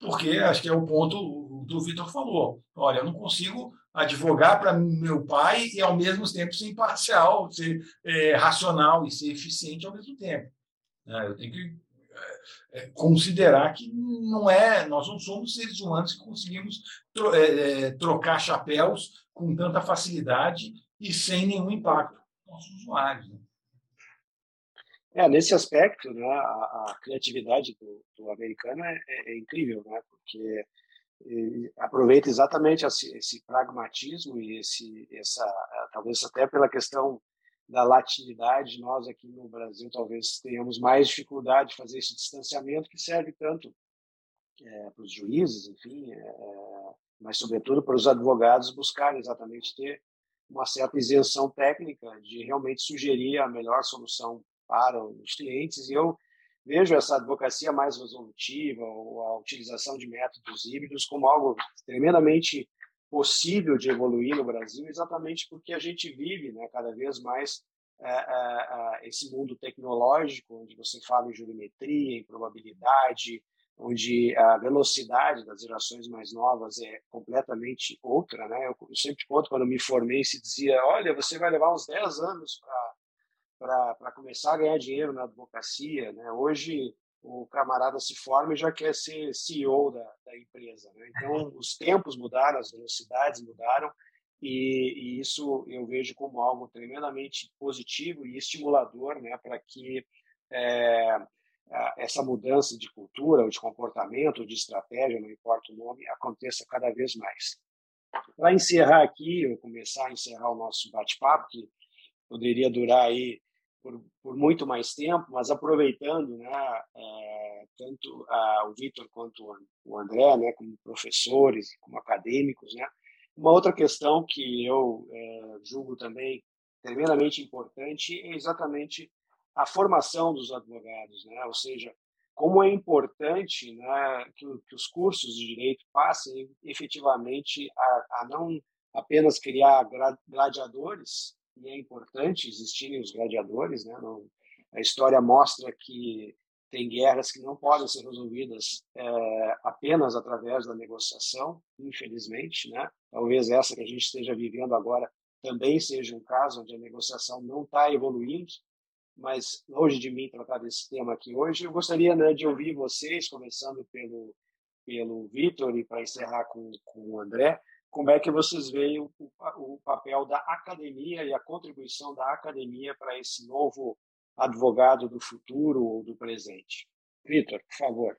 porque acho que é o ponto do Vitor falou. Olha, eu não consigo advogar para meu pai e, ao mesmo tempo, ser imparcial, ser é, racional e ser eficiente ao mesmo tempo. Né? Eu tenho que é, é, considerar que não é, nós não somos seres humanos que conseguimos tro, é, é, trocar chapéus com tanta facilidade e sem nenhum impacto. Nossos usuários. Né? É, nesse aspecto, né, a, a criatividade do, do americano é, é, incrível, né, porque aproveita exatamente esse, esse, pragmatismo e esse, essa, talvez até pela questão da latinidade, nós aqui no Brasil talvez tenhamos mais dificuldade de fazer esse distanciamento que serve tanto é, para os juízes, enfim, é, é, mas sobretudo para os advogados buscarem exatamente ter uma certa isenção técnica de realmente sugerir a melhor solução para os clientes. E eu vejo essa advocacia mais resolutiva ou a utilização de métodos híbridos como algo tremendamente possível de evoluir no Brasil, exatamente porque a gente vive né, cada vez mais é, é, é, esse mundo tecnológico, onde você fala em jurimetria, em probabilidade, onde a velocidade das gerações mais novas é completamente outra. Né? Eu, eu sempre conto, quando me formei, se dizia, olha, você vai levar uns 10 anos para para começar a ganhar dinheiro na advocacia. Né? Hoje, o camarada se forma e já quer ser CEO da, da empresa. Né? Então, os tempos mudaram, as velocidades mudaram, e, e, isso eu vejo como algo tremendamente positivo e estimulador né? para que é, essa mudança de cultura, ou de comportamento, ou de estratégia, não importa o nome, aconteça cada vez mais. Para encerrar aqui, eu começar a encerrar o nosso bate-papo, que poderia durar aí por, por muito mais tempo, mas aproveitando, né, é, tanto a, o Vitor quanto o André, né, como professores, como acadêmicos, né, uma outra questão que eu é, julgo também tremendamente importante é exatamente a formação dos advogados, né, ou seja, como é importante né, que, que, os cursos de direito passem efetivamente a, a não apenas criar gladiadores, e é importante existirem os gladiadores, né? Não, a história mostra que tem guerras que não podem ser resolvidas é, apenas através da negociação, infelizmente, né? Talvez essa que a gente esteja vivendo agora também seja um caso onde a negociação não está evoluindo, mas longe de mim tratar desse tema aqui hoje, eu gostaria né, de ouvir vocês, começando pelo pelo Vitor e para encerrar com, com o André, como é que vocês veem o, o, papel da academia e a contribuição da academia para esse novo advogado do futuro ou do presente? Vitor, por favor.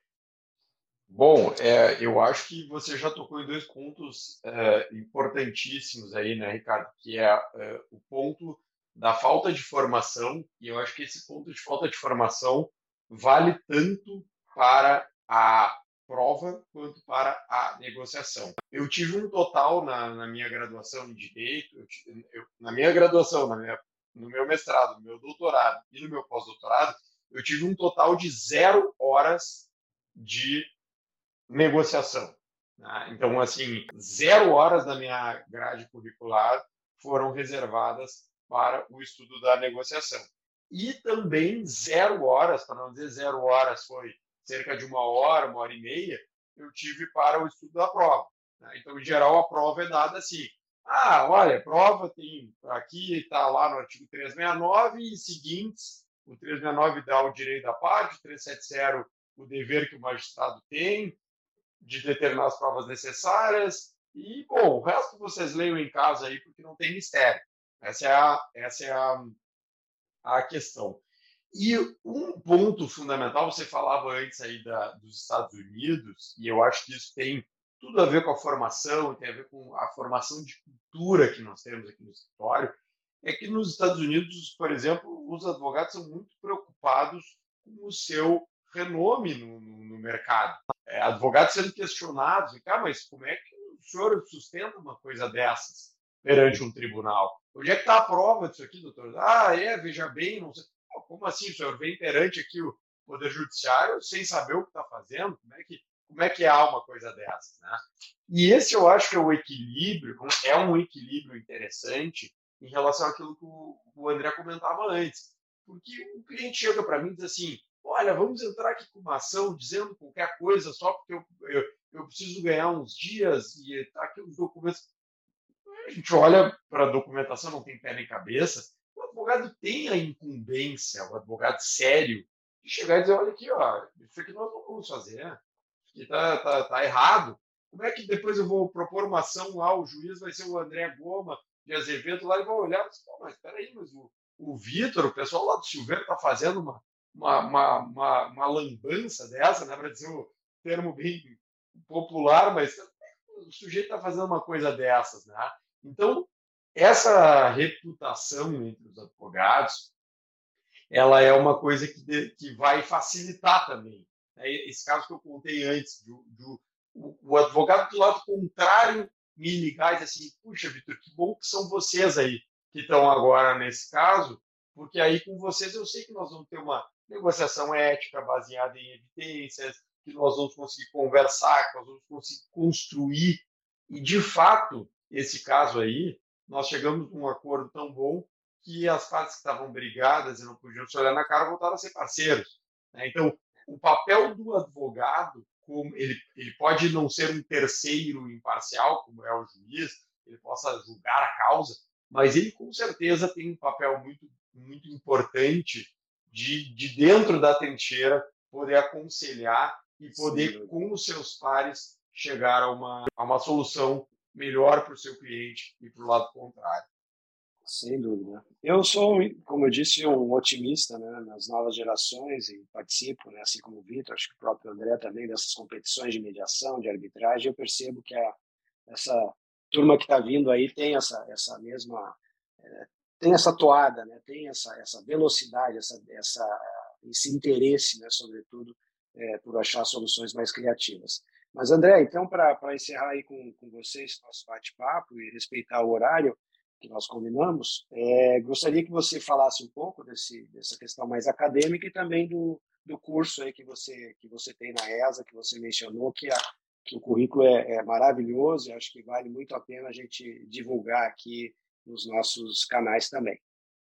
Bom, é, eu acho que você já tocou em dois pontos é, importantíssimos aí, né, Ricardo? Que é, é o ponto da falta de formação, e eu acho que esse ponto de falta de formação vale tanto para a prova quanto para a negociação. Eu tive um total na, na minha graduação em Direito, eu, eu, na minha graduação, na minha, no meu mestrado, no meu doutorado e no meu pós-doutorado, eu tive um total de zero horas de negociação. Né? Então, assim, zero horas da minha grade curricular foram reservadas para o estudo da negociação. E também zero horas, para não dizer zero horas, foi cerca de uma hora, uma hora e meia, eu tive para o estudo da prova. Né? Então, em geral, a prova é dada assim. Ah, olha, prova tem aqui, está lá no artigo 369 e seguintes. O 369 dá o direito da parte, o 370 o dever que o magistrado tem de determinar as provas necessárias. E, bom, o resto vocês leiam em casa aí, porque não tem mistério. Essa é a, essa é a, a questão. E um ponto fundamental, você falava antes aí da, dos Estados Unidos, e eu acho que isso tem tudo a ver com a formação, tem a ver com a formação de cultura que nós temos aqui no escritório, é que nos Estados Unidos, por exemplo, os advogados são muito preocupados com o seu renome no, no, no mercado. É, advogados sendo questionados, ah, mas como é que o senhor sustenta uma coisa dessas perante um tribunal? Onde é que está a prova disso aqui, doutor? Ah, é, veja bem, não sei. Como assim, o senhor vem perante aqui o Poder Judiciário sem saber o que está fazendo? Como é que, como é que há uma coisa dessa? Né? E esse eu acho que é o equilíbrio, é um equilíbrio interessante em relação àquilo que o André comentava antes. Porque o cliente chega para mim e diz assim: olha, vamos entrar aqui com uma ação dizendo qualquer coisa só porque eu, eu, eu preciso ganhar uns dias e tá aqui os documentos. A gente olha para a documentação, não tem pé nem cabeça. Advogado tem a incumbência, o advogado sério, de chegar e dizer: olha aqui, ó, isso aqui nós não vamos fazer, isso aqui tá, tá, tá errado. Como é que depois eu vou propor uma ação lá, o juiz vai ser o André Goma de Azevedo lá e vai olhar e dizer, mas espera aí, mas o, o Vitor, o pessoal lá do Silveiro está fazendo uma, uma, uma, uma, uma lambança dessa, né, para dizer o termo bem popular, mas o sujeito está fazendo uma coisa dessas. Né? Então, essa reputação entre os advogados, ela é uma coisa que, de, que vai facilitar também. Né? Esse caso que eu contei antes, do, do o, o, advogado do lado contrário me ligar e dizer assim, puxa, Vitor, que bom que são vocês aí que estão agora nesse caso, porque aí com vocês eu sei que nós vamos ter uma negociação ética baseada em evidências, que nós vamos conseguir conversar, que nós vamos conseguir construir. E, de fato, esse caso aí, nós chegamos a um acordo tão bom que as partes que estavam brigadas e não podiam se olhar na cara voltaram a ser parceiros. Né? Então, o papel do advogado, como ele, ele pode não ser um terceiro imparcial, como é o juiz, ele possa julgar a causa, mas ele com certeza tem um papel muito, muito importante de, de dentro da trincheira, poder aconselhar e poder, Sim. com os seus pares, chegar a uma, a uma solução melhor para o seu cliente e para o lado contrário. Sem dúvida. Eu sou, como eu disse, um otimista né, nas novas gerações e participo, né, assim como o Vitor, acho que o próprio André também, dessas competições de mediação, de arbitragem. Eu percebo que a, essa turma que está vindo aí tem essa, essa mesma é, tem essa toada, né? tem essa, essa velocidade, essa, essa, esse interesse, né? sobretudo, é, por achar soluções mais criativas. Mas, André, então, para encerrar aí com, com vocês nosso bate-papo e respeitar o horário que nós combinamos, é, gostaria que você falasse um pouco desse, dessa questão mais acadêmica e também do, do curso aí que você, que você tem na ESA, que você mencionou, que, a, que o currículo é, é maravilhoso e acho que vale muito a pena a gente divulgar aqui nos nossos canais também.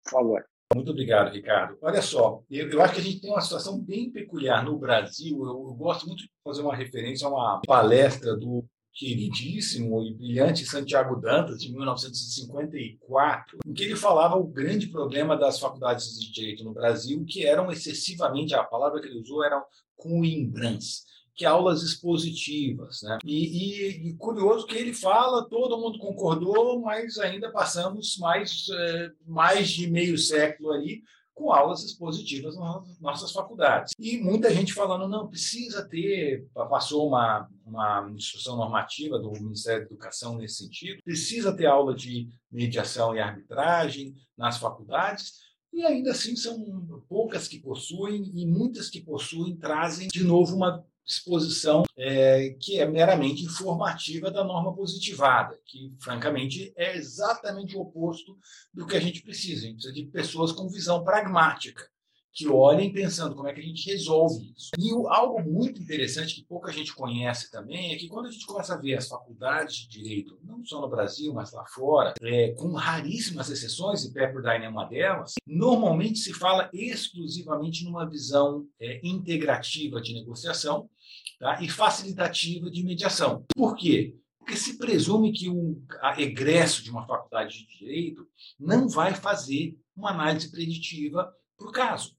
Por favor. Muito obrigado, Ricardo. Olha só, eu, eu, acho que a gente tem uma situação bem peculiar no Brasil. Eu, eu, gosto muito de fazer uma referência a uma palestra do queridíssimo e brilhante Santiago Dantas, de 1954, em que ele falava o grande problema das faculdades de direito no Brasil, que eram excessivamente, a palavra que ele usou era coimbrãs que aulas expositivas. Né? E, e, e, curioso que ele fala, todo mundo concordou, mas ainda passamos mais, é, mais de meio século ali com aulas expositivas nas nossas faculdades. E muita gente falando, não, precisa ter, passou uma, uma instrução normativa do Ministério da Educação nesse sentido, precisa ter aula de mediação e arbitragem nas faculdades, e ainda assim são poucas que possuem, e muitas que possuem trazem de novo uma exposição é, que é meramente informativa da norma positivada, que, francamente, é exatamente o oposto do que a gente precisa. A gente precisa de pessoas com visão pragmática, que olhem pensando como é que a gente resolve isso. E algo muito interessante que pouca gente conhece também é que quando a gente começa a ver as faculdades de direito, não só no Brasil, mas lá fora, é, com raríssimas exceções, e Pepperdine é uma delas, normalmente se fala exclusivamente numa visão é, integrativa de negociação tá? e facilitativa de mediação. Por quê? Porque se presume que o egresso de uma faculdade de direito não vai fazer uma análise preditiva para o caso.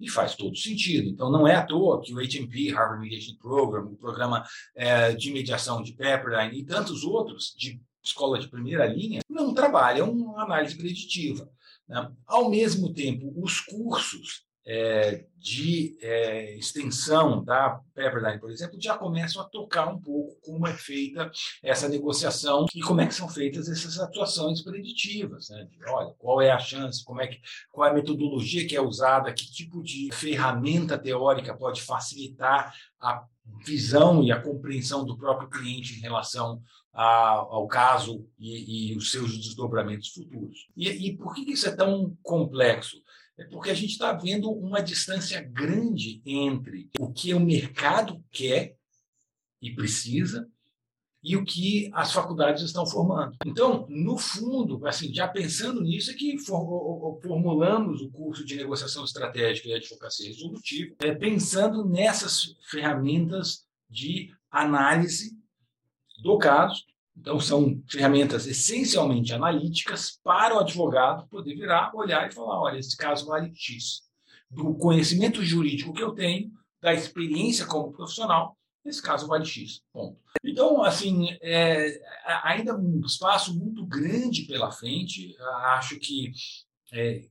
E faz todo sentido. Então, não é à toa que o HMP, Harvard Mediation Program, o programa é, de mediação de Pepperdine e tantos outros de escola de primeira linha não trabalham análise preditiva. Né? Ao mesmo tempo, os cursos é, de é, extensão da Pepperdine, por exemplo, já começam a tocar um pouco como é feita essa negociação e como é que são feitas essas atuações preditivas. Né? Olha, qual é a chance, como é que, qual é a metodologia que é usada, que tipo de ferramenta teórica pode facilitar a visão e a compreensão do próprio cliente em relação a, ao caso e, e, os seus desdobramentos futuros. E, e por que isso é tão complexo? É porque a gente está vendo uma distância grande entre o que o mercado quer e precisa e o que as faculdades estão formando. Então, no fundo, assim, já pensando nisso, é que formulamos o curso de negociação estratégica e advocacia resolutiva, é, pensando nessas ferramentas de análise do caso então, são ferramentas essencialmente analíticas para o advogado poder virar, olhar e falar: olha, esse caso vale X. Do conhecimento jurídico que eu tenho, da experiência como profissional, esse caso vale X. Ponto. Então, assim, é, ainda um espaço muito grande pela frente. Acho que é,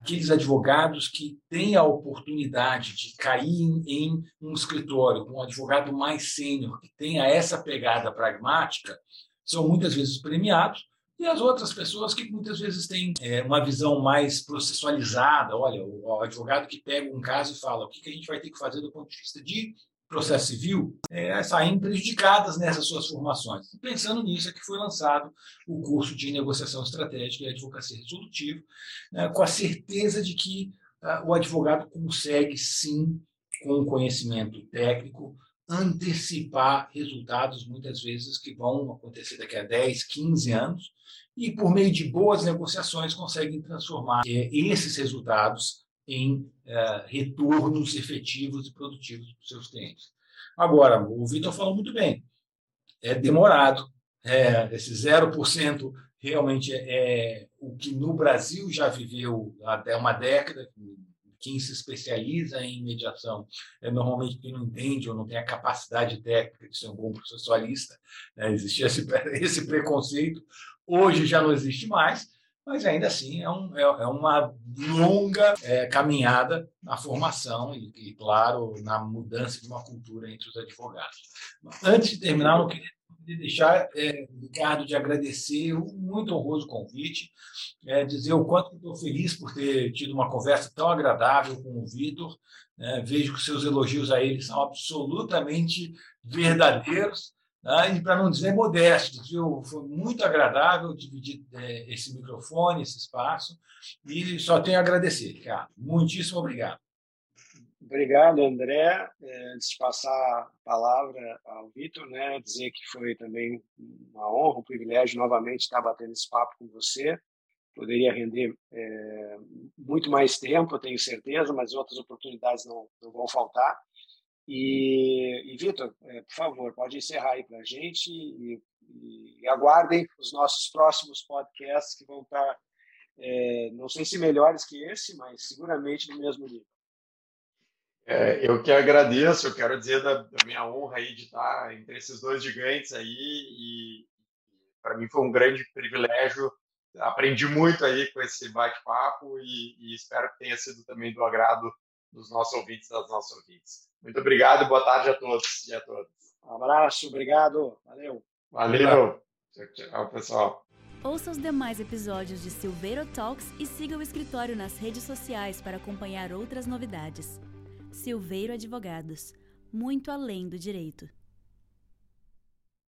aqueles advogados que têm a oportunidade de cair em, em um escritório com um advogado mais sênior, que tenha essa pegada pragmática, são muitas vezes premiados, e as outras pessoas que muitas vezes têm é, uma visão mais processualizada. Olha, o, advogado que pega um caso e fala o que, que a gente vai ter que fazer do ponto de vista de processo civil, é, saem prejudicadas nessas suas formações. E pensando nisso é que foi lançado o curso de negociação estratégica e advocacia resolutiva, né, com a certeza de que uh, o advogado consegue sim, com conhecimento técnico, antecipar resultados, muitas vezes, que vão acontecer daqui a 10, 15 anos, e por meio de boas negociações conseguem transformar é, esses resultados em é, retornos efetivos e produtivos para os seus clientes. Agora, o Vitor falou muito bem, é demorado, é, esse 0% realmente é, é o que no Brasil já viveu até uma década, quem se especializa em mediação é normalmente quem não entende ou não tem a capacidade técnica de ser um bom processualista. Né? Existia esse, esse preconceito, hoje já não existe mais, mas ainda assim é, um, é, é uma longa é, caminhada na formação e, e, claro, na mudança de uma cultura entre os advogados. Antes de terminar, eu queria de deixar, é, Ricardo, de agradecer o muito honroso convite, é, dizer o quanto estou feliz por ter tido uma conversa tão agradável com o Vitor. Né? Vejo que seus elogios a ele são absolutamente verdadeiros. Né? E para não dizer modestos, viu? foi muito agradável dividir é, esse microfone, esse espaço, e só tenho a agradecer, Ricardo. Muitíssimo obrigado. Obrigado, André. É, antes de passar a palavra ao Vitor, né, dizer que foi também uma honra, um privilégio novamente estar batendo esse papo com você. Poderia render é, muito mais tempo, tenho certeza, mas outras oportunidades não, não vão faltar. E, e Vitor, é, por favor, pode encerrar aí para a gente e, e, aguardem os nossos próximos podcasts que vão estar, é, não sei se melhores que esse, mas seguramente no mesmo nível. É, eu que agradeço, eu quero dizer da, da, minha honra aí de estar entre esses dois gigantes aí e para mim foi um grande privilégio aprendi muito aí com esse bate-papo e, e, espero que tenha sido também do agrado dos nossos ouvintes, das nossas ouvintes. Muito obrigado e boa tarde a todos e a todas. Um abraço, obrigado, valeu. Valeu, tchau, tchau pessoal. Ouça os demais episódios de Silveiro Talks e siga o escritório nas redes sociais para acompanhar outras novidades. Silveiro Advogados muito além do direito.